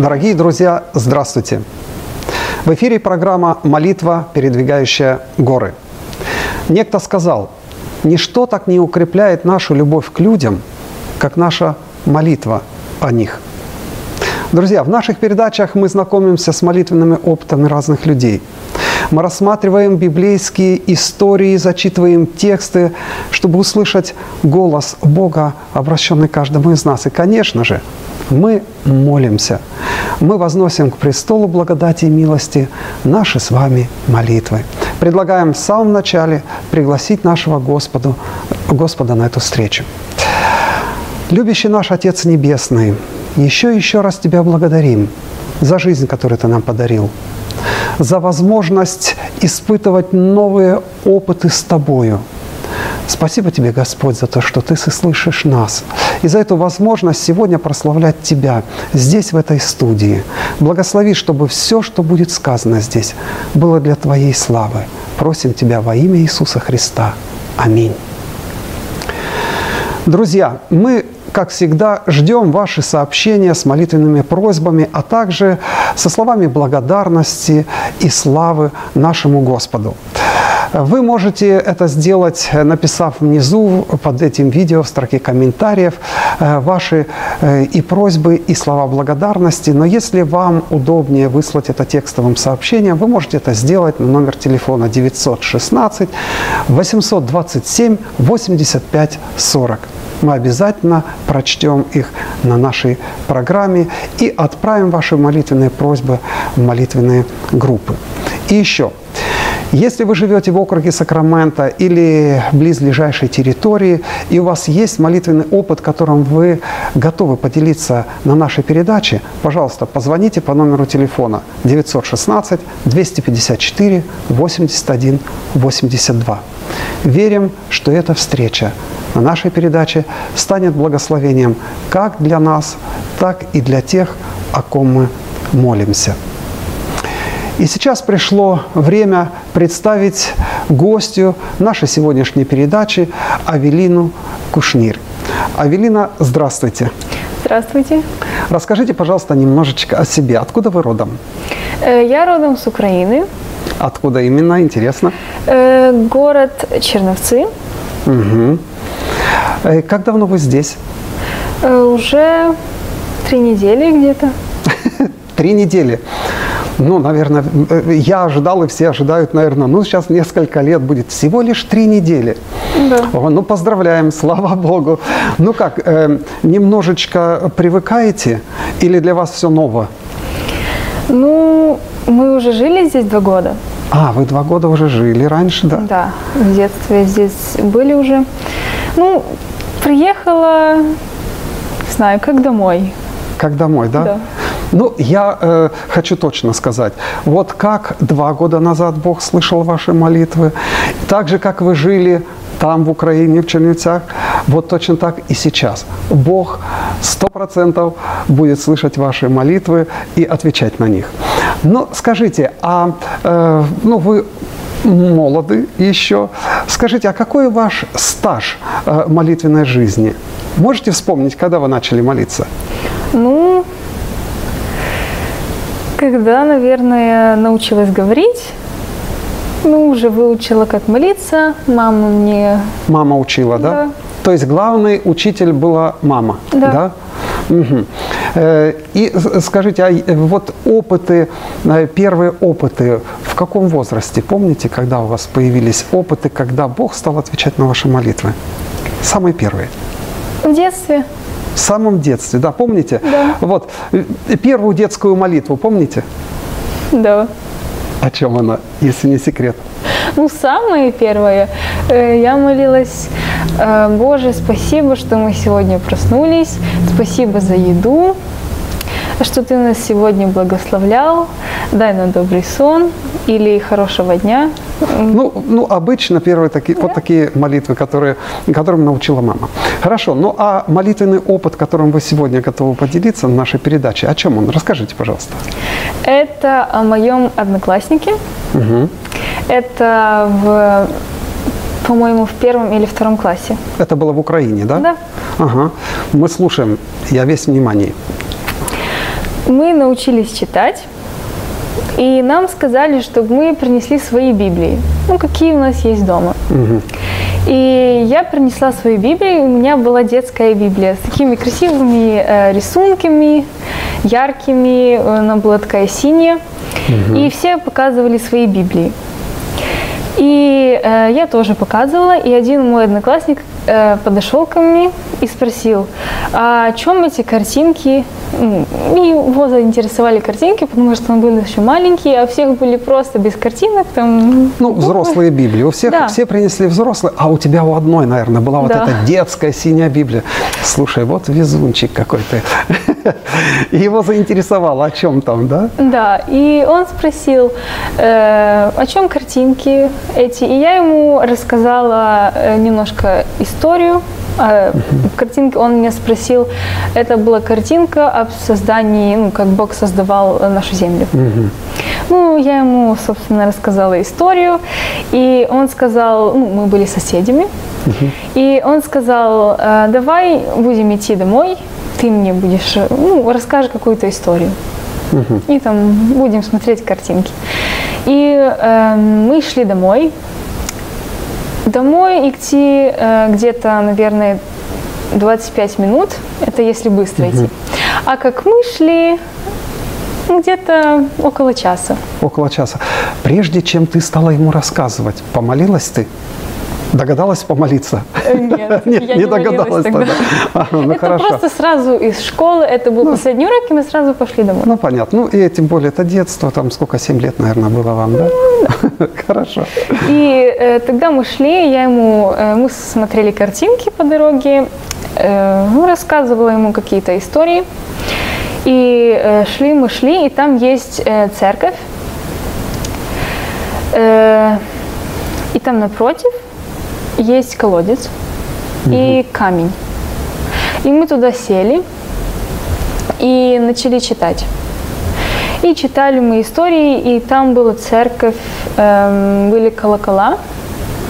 Дорогие друзья, здравствуйте! В эфире программа «Молитва, передвигающая горы». Некто сказал, ничто так не укрепляет нашу любовь к людям, как наша молитва о них. Друзья, в наших передачах мы знакомимся с молитвенными опытами разных людей. Мы рассматриваем библейские истории, зачитываем тексты, чтобы услышать голос Бога, обращенный каждому из нас. И, конечно же, мы молимся. Мы возносим к престолу благодати и милости наши с вами молитвы. Предлагаем в самом начале пригласить нашего Господу, Господа на эту встречу. Любящий наш Отец Небесный, еще и еще раз Тебя благодарим за жизнь, которую Ты нам подарил, за возможность испытывать новые опыты с Тобою – Спасибо тебе, Господь, за то, что Ты слышишь нас. И за эту возможность сегодня прославлять Тебя здесь, в этой студии. Благослови, чтобы все, что будет сказано здесь, было для Твоей славы. Просим Тебя во имя Иисуса Христа. Аминь. Друзья, мы как всегда, ждем ваши сообщения с молитвенными просьбами, а также со словами благодарности и славы нашему Господу. Вы можете это сделать, написав внизу под этим видео в строке комментариев э, ваши э, и просьбы, и слова благодарности. Но если вам удобнее выслать это текстовым сообщением, вы можете это сделать на номер телефона 916 827 85 40 мы обязательно прочтем их на нашей программе и отправим ваши молитвенные просьбы в молитвенные группы. И еще, если вы живете в округе Сакрамента или близлежащей территории, и у вас есть молитвенный опыт, которым вы готовы поделиться на нашей передаче, пожалуйста, позвоните по номеру телефона 916 254 81 82. Верим, что эта встреча нашей передаче станет благословением как для нас, так и для тех, о ком мы молимся. И сейчас пришло время представить гостю нашей сегодняшней передачи Авелину Кушнир. Авелина, здравствуйте. Здравствуйте. Расскажите, пожалуйста, немножечко о себе. Откуда вы родом? Э, я родом с Украины. Откуда именно? Интересно. Э, город Черновцы. Угу. Как давно вы здесь? Уже три недели где-то. Три недели ну, наверное, э, я ожидал, и все ожидают, наверное, ну, сейчас несколько лет будет. Всего лишь три недели. Да. О, ну, поздравляем, слава Богу. Ну как, э, немножечко привыкаете или для вас все ново? Ну, мы уже жили здесь два года. А, вы два года уже жили раньше, да? Да, в детстве здесь были уже. Ну, приехала, не знаю, как домой. Как домой, да? Да. Ну, я э, хочу точно сказать, вот как два года назад Бог слышал ваши молитвы, так же, как вы жили там, в Украине, в Чернецах, вот точно так и сейчас. Бог сто процентов будет слышать ваши молитвы и отвечать на них. Но скажите, а э, ну, вы молоды еще. Скажите, а какой ваш стаж э, молитвенной жизни? Можете вспомнить, когда вы начали молиться? Ну, когда, наверное, научилась говорить, ну, уже выучила, как молиться. Мама мне... Мама учила, да? Да. То есть главный учитель была мама, да? да? Угу. И скажите, а вот опыты, э, первые опыты, в каком возрасте? Помните, когда у вас появились опыты, когда Бог стал отвечать на ваши молитвы? Самые первые. В детстве. В самом детстве, да, помните? Да. Вот, первую детскую молитву, помните? Да. О чем она, если не секрет? Ну, самое первое, э, я молилась, э, Боже, спасибо, что мы сегодня проснулись, спасибо за еду, что Ты нас сегодня благословлял, дай нам добрый сон или хорошего дня. Ну, ну обычно первые такие, да. вот такие молитвы, которые, которым научила мама. Хорошо, ну а молитвенный опыт, которым вы сегодня готовы поделиться в нашей передаче, о чем он? Расскажите, пожалуйста. Это о моем однокласснике. Угу. Это в по-моему, в первом или втором классе. Это было в Украине, да? Да. Ага. Мы слушаем. Я весь внимание. мы научились читать, и нам сказали, чтобы мы принесли свои Библии, ну, какие у нас есть дома. И я принесла свою Библию, у меня была детская Библия с такими красивыми э, рисунками, яркими, она была такая синяя. И все показывали свои Библии. И э, я тоже показывала, и один мой одноклассник э, подошел ко мне и спросил, а о чем эти картинки? И его заинтересовали картинки, потому что он был еще маленький, а у всех были просто без картинок. Там, ну, взрослые Библии. У всех да. все принесли взрослые, а у тебя у одной, наверное, была вот да. эта детская синяя Библия. Слушай, вот везунчик какой-то. И его заинтересовало, о чем там, да? Да, и он спросил, э, о чем картинки эти. И я ему рассказала э, немножко историю а, картинки, он меня спросил, это была картинка об создании, ну, как Бог создавал нашу землю. Ну, я ему, собственно, рассказала историю, и он сказал, ну, мы были соседями, и он сказал, «А, давай будем идти домой, ты мне будешь, ну, расскажешь какую-то историю. И там будем смотреть картинки. И э, мы шли домой, Домой идти э, где-то, наверное, 25 минут, это если быстро идти. А как мы шли, где-то около часа. Около часа. Прежде чем ты стала ему рассказывать, помолилась ты? Догадалась помолиться? Нет, Нет я не, не догадалась тогда. тогда. А, ну, это хорошо. просто сразу из школы, это был ну, последний урок, и мы сразу пошли домой. Ну, понятно. Ну, и тем более это детство, там сколько, 7 лет, наверное, было вам, да? Ну, хорошо. И э, тогда мы шли, я ему, э, мы смотрели картинки по дороге, э, ну, рассказывала ему какие-то истории. И э, шли мы, шли, и там есть э, церковь. Э, и там напротив есть колодец угу. и камень. И мы туда сели и начали читать. И читали мы истории, и там была церковь, э, были колокола.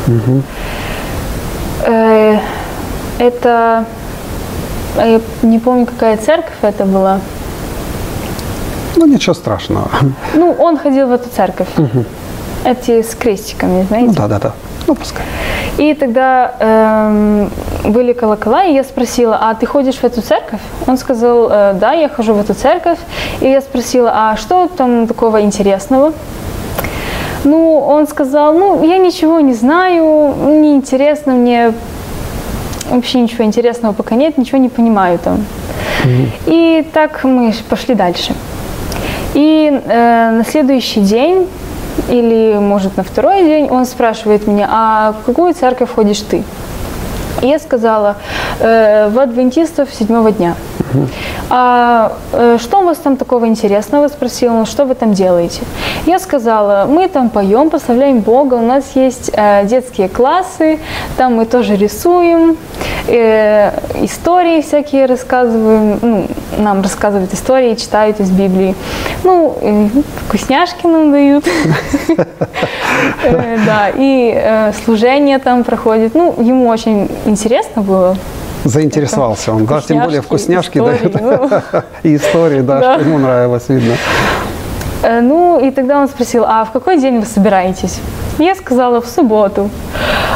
Угу. Э, это, я не помню, какая церковь это была. Ну, ничего страшного. Ну, он ходил в эту церковь. Угу. Эти с крестиками, знаете? Ну, да, да, да. Ну, пускай. И тогда э, были колокола, и я спросила, а ты ходишь в эту церковь? Он сказал, э, да, я хожу в эту церковь. И я спросила, а что там такого интересного? Ну, он сказал, ну, я ничего не знаю, не интересно мне, вообще ничего интересного пока нет, ничего не понимаю там. Mm-hmm. И так мы пошли дальше. И э, на следующий день или, может, на второй день он спрашивает меня, а в какую церковь ходишь ты? И я сказала, э, в адвентистов седьмого дня. А э, что у вас там такого интересного? Спросил он, что вы там делаете? Я сказала, мы там поем, прославляем Бога, у нас есть э, детские классы, там мы тоже рисуем, э, истории всякие рассказываем, ну, нам рассказывают истории, читают из Библии. Ну, э, вкусняшки нам дают. Да, и э, служение там проходит. Ну, ему очень интересно было. Заинтересовался он, да, тем более вкусняшки дают. Ну. И истории, да, что ему нравилось, видно. Э, ну, и тогда он спросил, а в какой день вы собираетесь? Я сказала, в субботу.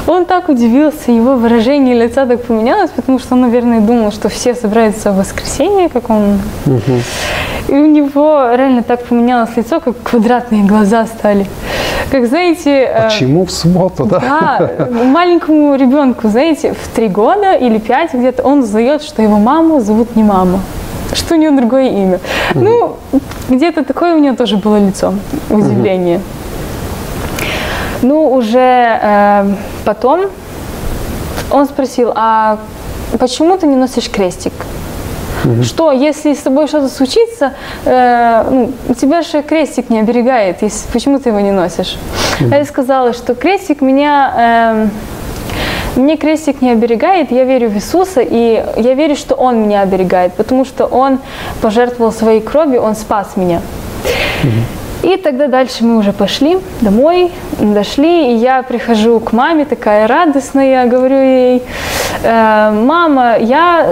Он так удивился, его выражение лица так поменялось, потому что он, наверное, думал, что все собираются в воскресенье, как он... Угу. И у него реально так поменялось лицо, как квадратные глаза стали. Как знаете... Э, Почему в субботу, да? Да, маленькому ребенку, знаете, в три года или пять где-то он узнает, что его маму зовут не мама что у нее другое имя. Mm-hmm. Ну, где-то такое у нее тоже было лицо, удивление. Mm-hmm. Ну, уже э, потом он спросил, а почему ты не носишь крестик? Угу. Что, если с тобой что-то случится, э, ну, тебя же крестик не оберегает, если, почему ты его не носишь? Угу. Я сказала, что крестик меня... Э, мне крестик не оберегает, я верю в Иисуса, и я верю, что Он меня оберегает, потому что Он пожертвовал своей кровью, Он спас меня. Угу. И тогда дальше мы уже пошли домой, дошли, и я прихожу к маме такая радостная, говорю ей, э, мама, я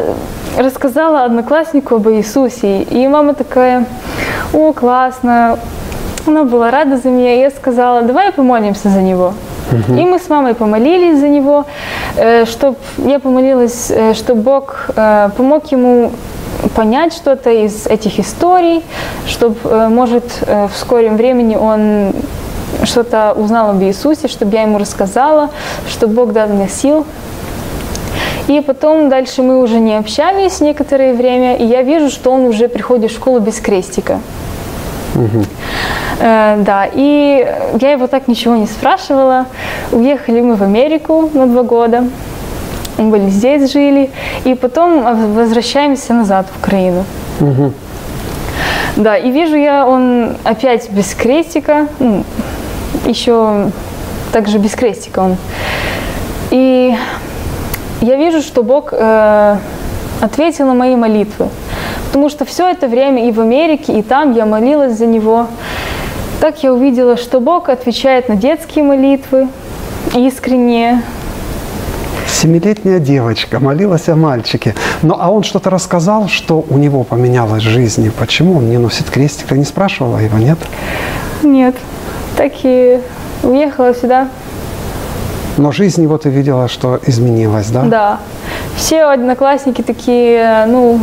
рассказала однокласснику об Иисусе. И мама такая, о, классно. Она была рада за меня. И я сказала, давай помолимся за него. Угу. И мы с мамой помолились за него, э, чтобы я помолилась, э, чтобы Бог помог ему понять что-то из этих историй, чтобы, может, в скором времени он что-то узнал об Иисусе, чтобы я ему рассказала, чтобы Бог дал мне сил. И потом дальше мы уже не общались некоторое время, и я вижу, что он уже приходит в школу без крестика. Угу. Э, да, и я его так ничего не спрашивала. Уехали мы в Америку на два года. Мы были здесь, жили. И потом возвращаемся назад в Украину. Угу. Да, и вижу я, он опять без крестика. Ну, еще также без крестика он. И я вижу, что Бог э, ответил на мои молитвы. Потому что все это время и в Америке, и там я молилась за него. Так я увидела, что Бог отвечает на детские молитвы искренне. Семилетняя девочка молилась о мальчике. Ну, а он что-то рассказал, что у него поменялось в жизни. Почему он не носит крестик? Ты не спрашивала его, нет? Нет. Так и уехала сюда. Но жизнь его ты видела, что изменилась, да? Да. Все одноклассники такие, ну,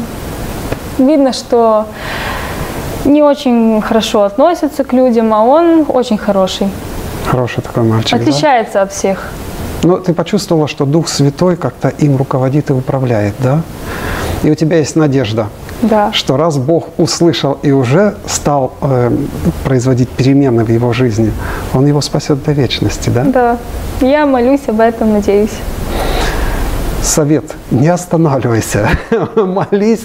видно, что не очень хорошо относятся к людям, а он очень хороший. Хороший такой мальчик, Отличается да? от всех. Но ты почувствовала, что Дух Святой как-то им руководит и управляет, да? И у тебя есть надежда, да. что раз Бог услышал и уже стал э, производить перемены в его жизни, Он его спасет до вечности, да? Да. Я молюсь об этом, надеюсь совет, не останавливайся, молись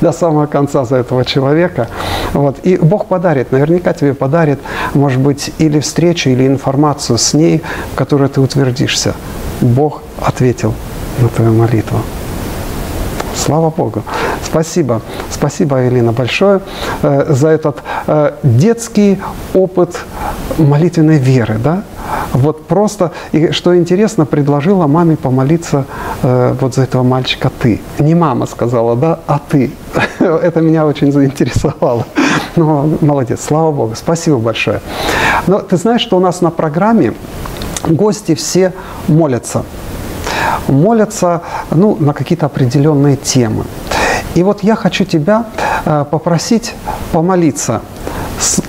до самого конца за этого человека. Вот. И Бог подарит, наверняка тебе подарит, может быть, или встречу, или информацию с ней, в которой ты утвердишься. Бог ответил на твою молитву. Слава Богу. Спасибо. Спасибо, Элина, большое э, за этот э, детский опыт молитвенной веры. Да? Вот просто, и что интересно, предложила маме помолиться э, вот за этого мальчика ты. Не мама сказала, да, а ты. Это меня очень заинтересовало. Ну, молодец, слава Богу, спасибо большое. Но ты знаешь, что у нас на программе гости все молятся. Молятся ну, на какие-то определенные темы. И вот я хочу тебя э, попросить помолиться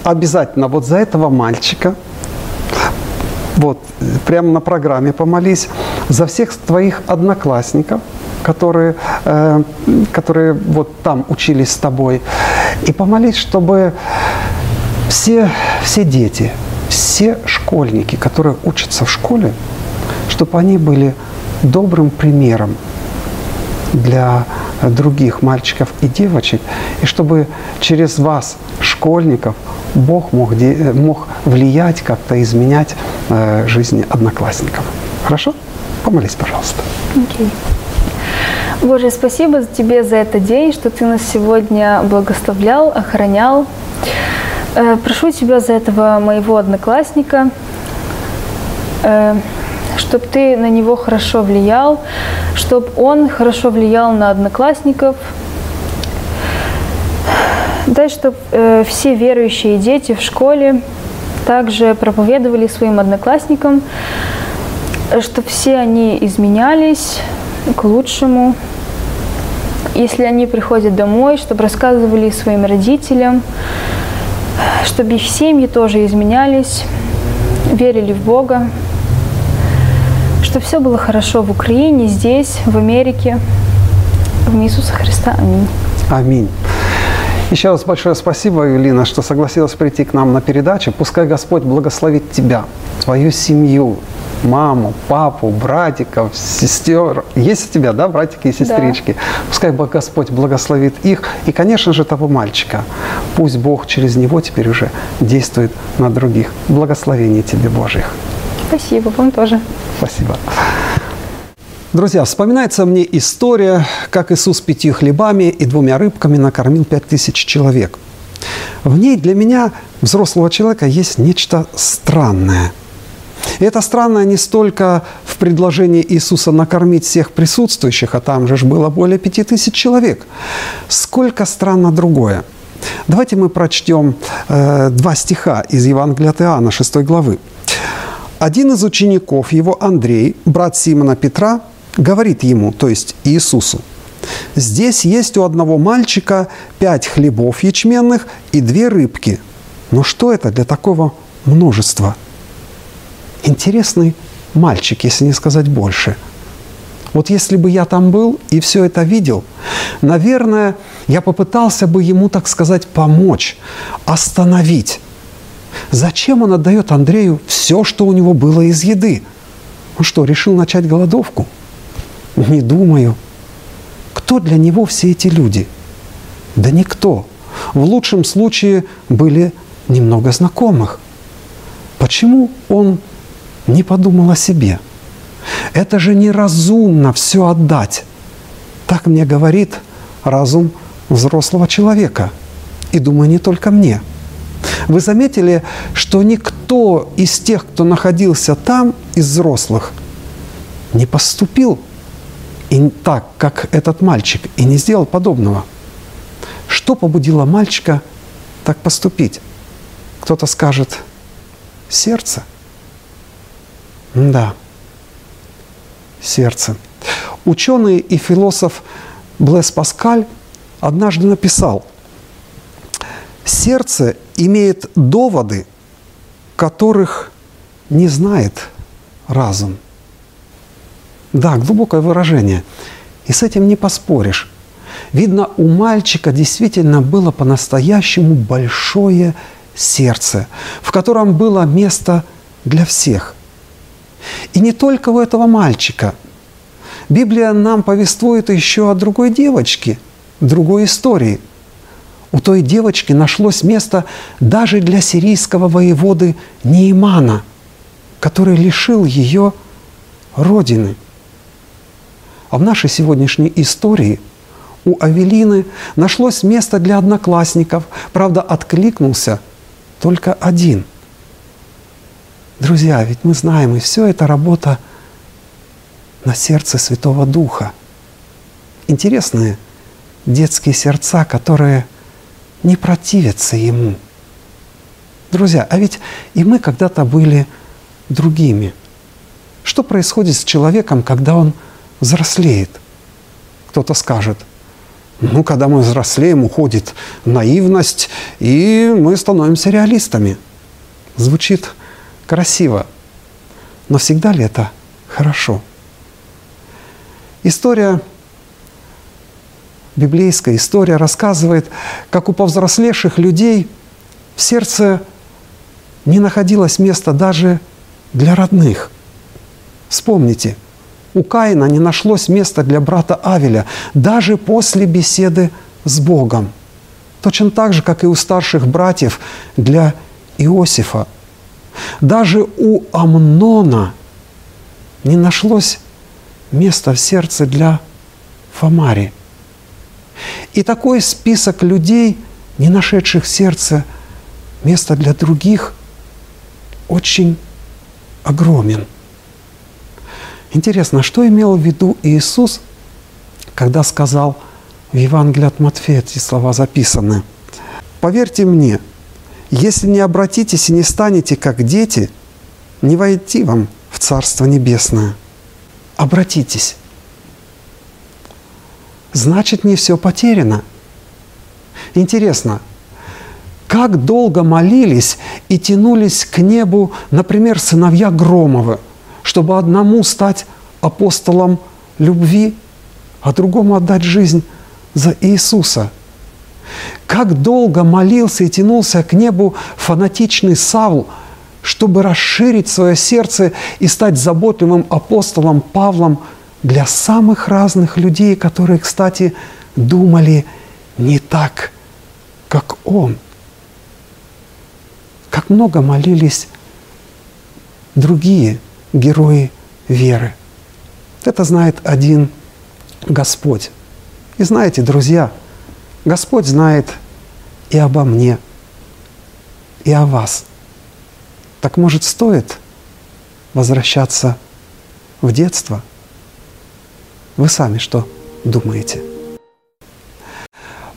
обязательно вот за этого мальчика, вот, прямо на программе помолись за всех твоих одноклассников, которые, э, которые вот там учились с тобой. И помолись, чтобы все, все дети, все школьники, которые учатся в школе, чтобы они были добрым примером для других мальчиков и девочек, и чтобы через вас, школьников, Бог мог, мог влиять, как-то изменять э, жизни одноклассников. Хорошо? Помолись, пожалуйста. Okay. Боже, спасибо тебе за этот день, что ты нас сегодня благословлял, охранял. Э, прошу тебя за этого моего одноклассника, э, чтобы ты на него хорошо влиял, чтобы он хорошо влиял на одноклассников. Дай, чтобы э, все верующие дети в школе также проповедовали своим одноклассникам, чтобы все они изменялись к лучшему. Если они приходят домой, чтобы рассказывали своим родителям, чтобы их семьи тоже изменялись, верили в Бога, чтобы все было хорошо в Украине, здесь, в Америке. В Иисуса Христа. Аминь. Аминь. Еще раз большое спасибо, Юлина, что согласилась прийти к нам на передачу. Пускай Господь благословит тебя, твою семью, маму, папу, братиков, сестер. Есть у тебя, да, братики и сестрички? Да. Пускай Господь благословит их. И, конечно же, того мальчика. Пусть Бог через него теперь уже действует на других. Благословение тебе Божьих. Спасибо, вам тоже. Спасибо. Друзья, вспоминается мне история, как Иисус пятью хлебами и двумя рыбками накормил пять тысяч человек. В ней для меня, взрослого человека, есть нечто странное. И это странно не столько в предложении Иисуса накормить всех присутствующих, а там же ж было более пяти тысяч человек, сколько странно другое. Давайте мы прочтем э, два стиха из Евангелия от Иоанна, 6 главы. Один из учеников его, Андрей, брат Симона Петра, говорит ему, то есть Иисусу, «Здесь есть у одного мальчика пять хлебов ячменных и две рыбки. Но что это для такого множества?» Интересный мальчик, если не сказать больше. Вот если бы я там был и все это видел, наверное, я попытался бы ему, так сказать, помочь, остановить. Зачем он отдает Андрею все, что у него было из еды? Он что, решил начать голодовку? Не думаю. Кто для него все эти люди? Да никто. В лучшем случае были немного знакомых. Почему он не подумал о себе? Это же неразумно все отдать. Так мне говорит разум взрослого человека. И думаю, не только мне. Вы заметили, что никто из тех, кто находился там, из взрослых, не поступил и так, как этот мальчик, и не сделал подобного. Что побудило мальчика так поступить? Кто-то скажет, сердце. Да, сердце. Ученый и философ Блес Паскаль однажды написал, сердце имеет доводы, которых не знает разум. Да, глубокое выражение. И с этим не поспоришь. Видно, у мальчика действительно было по-настоящему большое сердце, в котором было место для всех. И не только у этого мальчика. Библия нам повествует еще о другой девочке, другой истории. У той девочки нашлось место даже для сирийского воеводы Неймана, который лишил ее родины. А в нашей сегодняшней истории у Авелины нашлось место для одноклассников, правда, откликнулся только один – Друзья, ведь мы знаем, и все это работа на сердце Святого Духа. Интересные детские сердца, которые не противятся Ему. Друзья, а ведь и мы когда-то были другими. Что происходит с человеком, когда он взрослеет? Кто-то скажет, ну, когда мы взрослеем, уходит наивность, и мы становимся реалистами. Звучит красиво. Но всегда ли это хорошо? История, библейская история рассказывает, как у повзрослевших людей в сердце не находилось места даже для родных. Вспомните, у Каина не нашлось места для брата Авеля даже после беседы с Богом. Точно так же, как и у старших братьев для Иосифа – даже у Амнона не нашлось места в сердце для Фомари. И такой список людей, не нашедших в сердце места для других, очень огромен. Интересно, что имел в виду Иисус, когда сказал в Евангелии от Матфея, эти слова записаны. «Поверьте мне, если не обратитесь и не станете как дети, не войти вам в Царство Небесное. Обратитесь. Значит, не все потеряно. Интересно, как долго молились и тянулись к небу, например, сыновья Громовы, чтобы одному стать апостолом любви, а другому отдать жизнь за Иисуса – как долго молился и тянулся к небу фанатичный Савл, чтобы расширить свое сердце и стать заботливым апостолом Павлом для самых разных людей, которые, кстати, думали не так, как он. Как много молились другие герои веры. Это знает один Господь. И знаете, друзья – Господь знает и обо мне, и о вас. Так может стоит возвращаться в детство? Вы сами что думаете?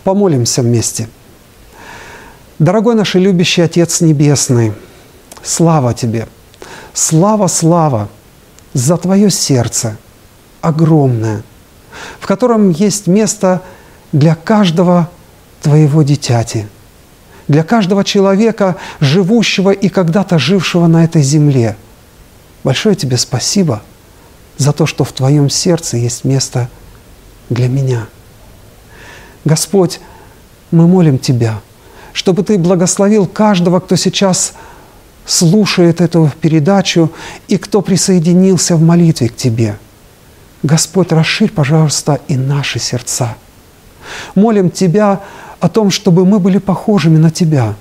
Помолимся вместе. Дорогой наш и любящий Отец Небесный, слава Тебе, слава, слава за Твое сердце огромное, в котором есть место для каждого Твоего дитяти, для каждого человека, живущего и когда-то жившего на этой земле. Большое Тебе спасибо за то, что в Твоем сердце есть место для меня – Господь, мы молим Тебя, чтобы Ты благословил каждого, кто сейчас слушает эту передачу и кто присоединился в молитве к Тебе. Господь, расширь, пожалуйста, и наши сердца. Молим Тебя о том, чтобы мы были похожими на Тебя,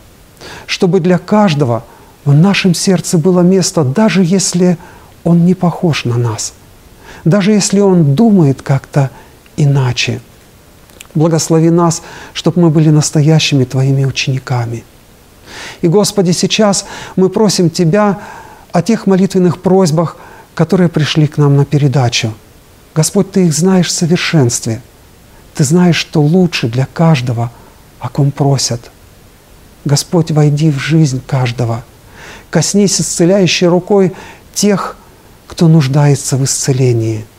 чтобы для каждого в нашем сердце было место, даже если он не похож на нас, даже если он думает как-то иначе – Благослови нас, чтобы мы были настоящими Твоими учениками. И, Господи, сейчас мы просим Тебя о тех молитвенных просьбах, которые пришли к нам на передачу. Господь, Ты их знаешь в совершенстве. Ты знаешь, что лучше для каждого, о ком просят. Господь, войди в жизнь каждого. Коснись исцеляющей рукой тех, кто нуждается в исцелении –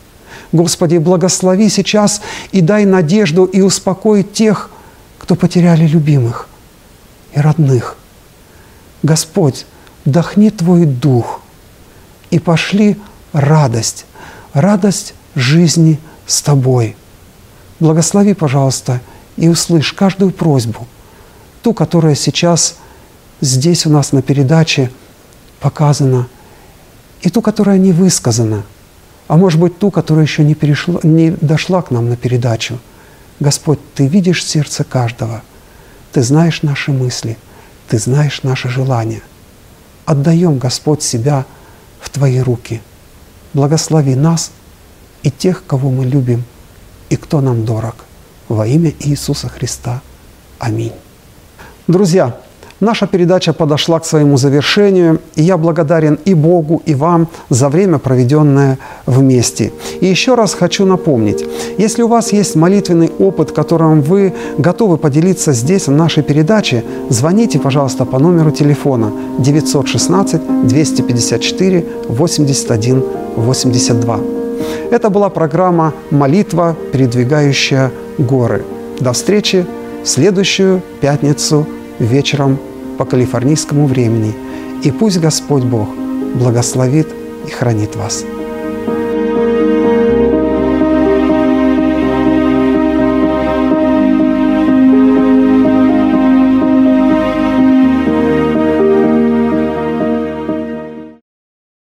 Господи, благослови сейчас и дай надежду и успокой тех, кто потеряли любимых и родных. Господь, вдохни Твой Дух и пошли радость, радость жизни с Тобой. Благослови, пожалуйста, и услышь каждую просьбу, ту, которая сейчас здесь у нас на передаче показана, и ту, которая не высказана – а может быть ту, которая еще не, перешла, не дошла к нам на передачу. Господь, Ты видишь сердце каждого, Ты знаешь наши мысли, Ты знаешь наши желания. Отдаем, Господь, себя в Твои руки. Благослови нас и тех, кого мы любим, и кто нам дорог. Во имя Иисуса Христа. Аминь. Друзья, Наша передача подошла к своему завершению, и я благодарен и Богу, и вам за время, проведенное вместе. И еще раз хочу напомнить, если у вас есть молитвенный опыт, которым вы готовы поделиться здесь, в нашей передаче, звоните, пожалуйста, по номеру телефона 916 254 81 82. Это была программа «Молитва, передвигающая горы». До встречи в следующую пятницу вечером по калифорнийскому времени. И пусть Господь Бог благословит и хранит вас.